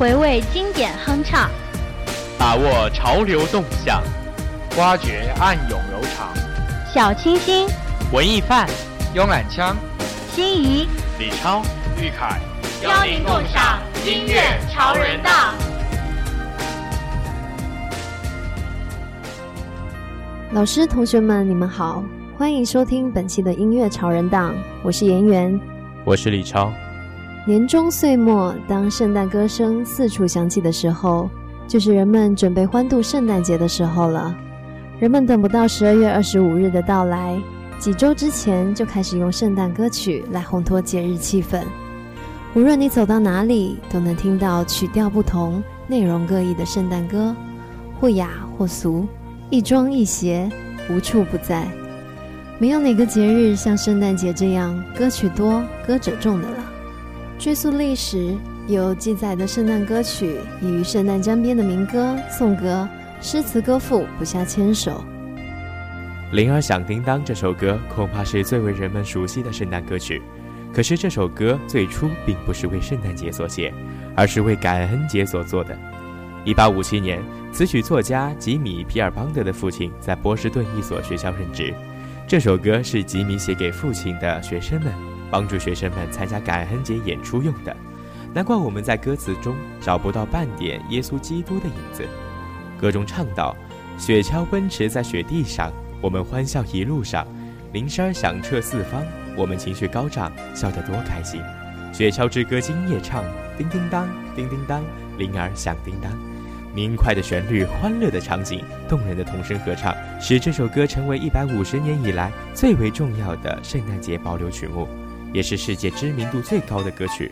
回味经典哼唱，把握潮流动向，挖掘暗涌柔肠。小清新，文艺范，慵懒腔，心仪，李超，玉凯，邀您共赏音乐潮人档。老师、同学们，你们好，欢迎收听本期的音乐潮人档，我是颜媛，我是李超。年终岁末，当圣诞歌声四处响起的时候，就是人们准备欢度圣诞节的时候了。人们等不到十二月二十五日的到来，几周之前就开始用圣诞歌曲来烘托节日气氛。无论你走到哪里，都能听到曲调不同、内容各异的圣诞歌，或雅或俗。亦庄亦谐，无处不在。没有哪个节日像圣诞节这样歌曲多、歌者众的了。追溯历史，有记载的圣诞歌曲与圣诞江边的民歌、颂歌、诗词歌赋不下千首。《铃儿响叮当》这首歌恐怕是最为人们熟悉的圣诞歌曲。可是这首歌最初并不是为圣诞节所写，而是为感恩节所做的。一八五七年，词曲作家吉米·皮尔邦德的父亲在波士顿一所学校任职。这首歌是吉米写给父亲的学生们，帮助学生们参加感恩节演出用的。难怪我们在歌词中找不到半点耶稣基督的影子。歌中唱道：“雪橇奔驰在雪地上，我们欢笑一路上；铃声响彻四方，我们情绪高涨，笑得多开心。雪橇之歌今夜唱，叮叮当，叮叮当，铃儿响叮当。”明快的旋律、欢乐的场景、动人的童声合唱，使这首歌成为一百五十年以来最为重要的圣诞节保留曲目，也是世界知名度最高的歌曲。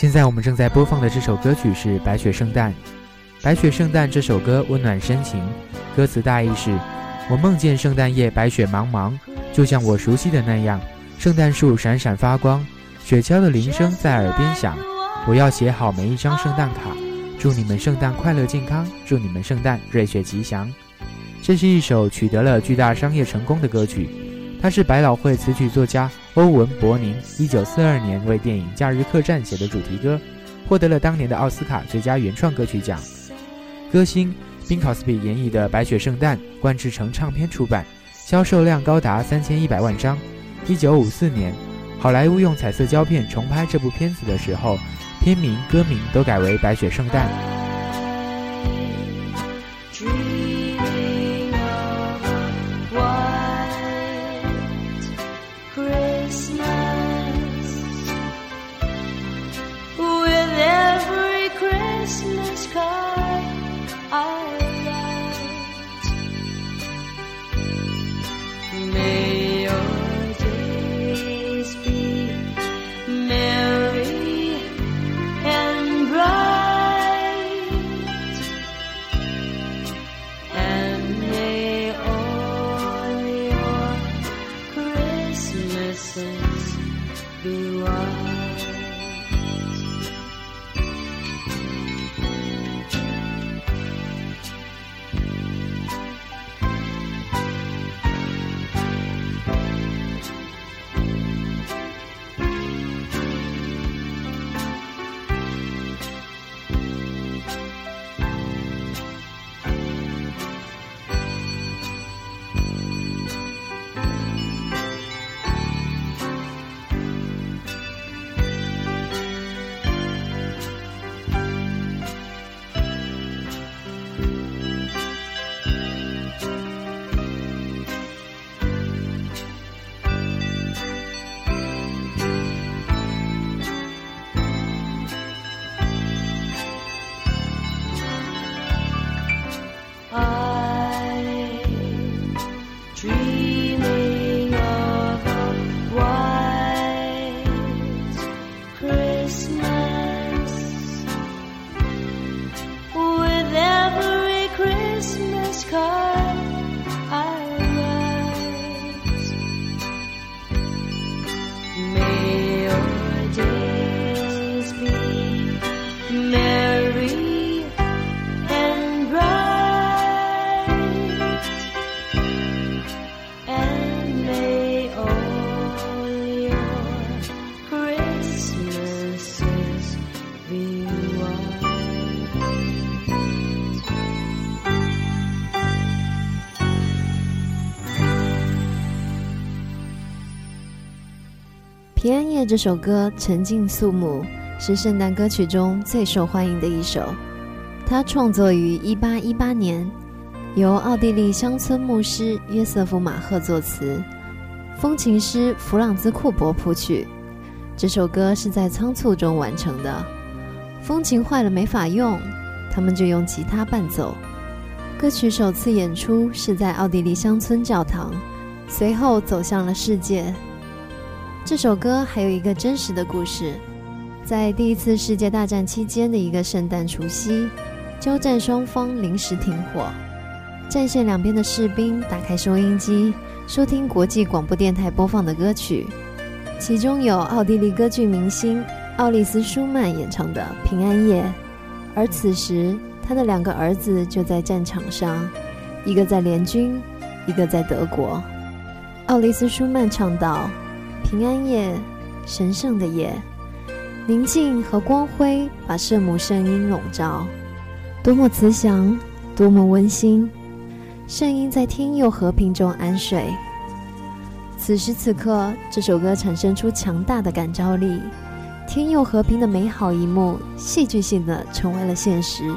现在我们正在播放的这首歌曲是《白雪圣诞》。《白雪圣诞》这首歌温暖深情，歌词大意是：我梦见圣诞夜白雪茫茫，就像我熟悉的那样，圣诞树闪闪发光，雪橇的铃声在耳边响。我要写好每一张圣诞卡，祝你们圣诞快乐健康，祝你们圣诞瑞雪吉祥。这是一首取得了巨大商业成功的歌曲，它是百老汇词曲作家。欧文·伯宁一九四二年为电影《假日客栈》写的主题歌，获得了当年的奥斯卡最佳原创歌曲奖。歌星宾考斯比演绎的《白雪圣诞》冠制成唱片出版，销售量高达三千一百万张。一九五四年，好莱坞用彩色胶片重拍这部片子的时候，片名、歌名都改为《白雪圣诞》。平安夜这首歌沉静肃穆，是圣诞歌曲中最受欢迎的一首。它创作于1818年，由奥地利乡村牧师约瑟夫·马赫作词，风琴师弗朗兹·库伯谱曲。这首歌是在仓促中完成的，风琴坏了没法用，他们就用吉他伴奏。歌曲首次演出是在奥地利乡村教堂，随后走向了世界。这首歌还有一个真实的故事，在第一次世界大战期间的一个圣诞除夕，交战双方临时停火，战线两边的士兵打开收音机，收听国际广播电台播放的歌曲，其中有奥地利歌剧明星奥利斯·舒曼演唱的《平安夜》，而此时他的两个儿子就在战场上，一个在联军，一个在德国。奥利斯·舒曼唱道。平安夜，神圣的夜，宁静和光辉把圣母圣音笼罩，多么慈祥，多么温馨。圣音在天佑和平中安睡。此时此刻，这首歌产生出强大的感召力，天佑和平的美好一幕，戏剧性的成为了现实。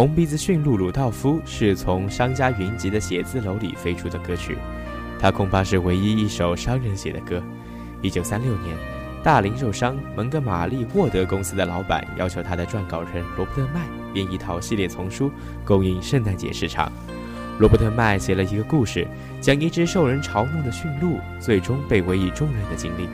红鼻子驯鹿鲁道夫是从商家云集的写字楼里飞出的歌曲，它恐怕是唯一一首商人写的歌。一九三六年，大零售商蒙哥马利沃德公司的老板要求他的撰稿人罗伯特麦编一套系列丛书，供应圣诞节市场。罗伯特麦写了一个故事，讲一只受人嘲弄的驯鹿最终被委以重任的经历。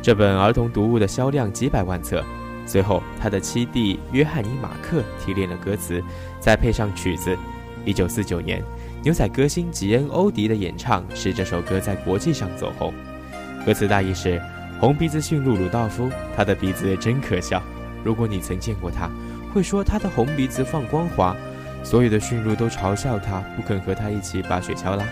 这本儿童读物的销量几百万册。随后，他的七弟约翰尼·马克提炼了歌词，再配上曲子。一九四九年，牛仔歌星吉恩·欧迪的演唱使这首歌在国际上走红。歌词大意是：红鼻子驯鹿鲁道夫，他的鼻子真可笑。如果你曾见过他，会说他的红鼻子放光华。所有的驯鹿都嘲笑他，不肯和他一起把雪橇拉。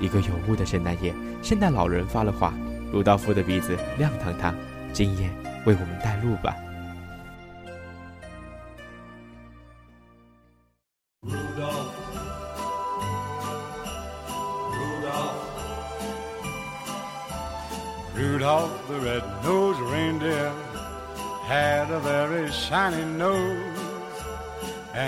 一个有雾的圣诞夜，圣诞老人发了话：鲁道夫的鼻子亮堂堂，今夜为我们带路吧。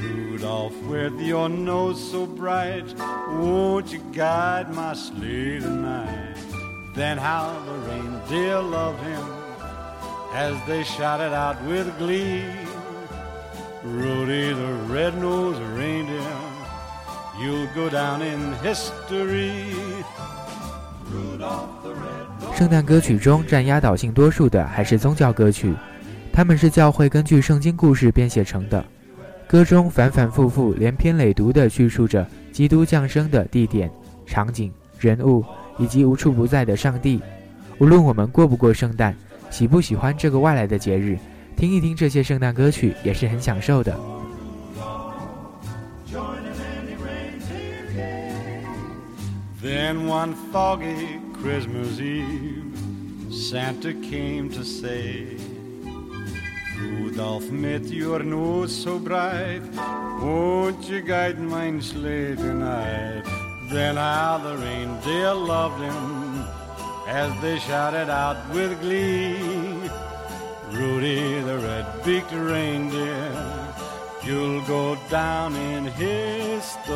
Rudolph, with your nose so bright, won't you guide my sleigh tonight? Then how the reindeer loved him as they shouted out with glee. Rudy the red-nosed reindeer, you'll go down in history. Rudolph the red 圣诞歌曲中占压倒性多数的还是宗教歌曲，它们是教会根据圣经故事编写成的。歌中反反复复、连篇累牍地叙述着基督降生的地点、场景、人物以及无处不在的上帝。无论我们过不过圣诞，喜不喜欢这个外来的节日，听一听这些圣诞歌曲也是很享受的。Then one foggy Christmas Eve, Santa came to say, Rudolph, met your nose so bright, won't you guide mine sleigh tonight? Then how the reindeer loved him as they shouted out with glee, Rudy the red-beaked reindeer, you'll go down in history.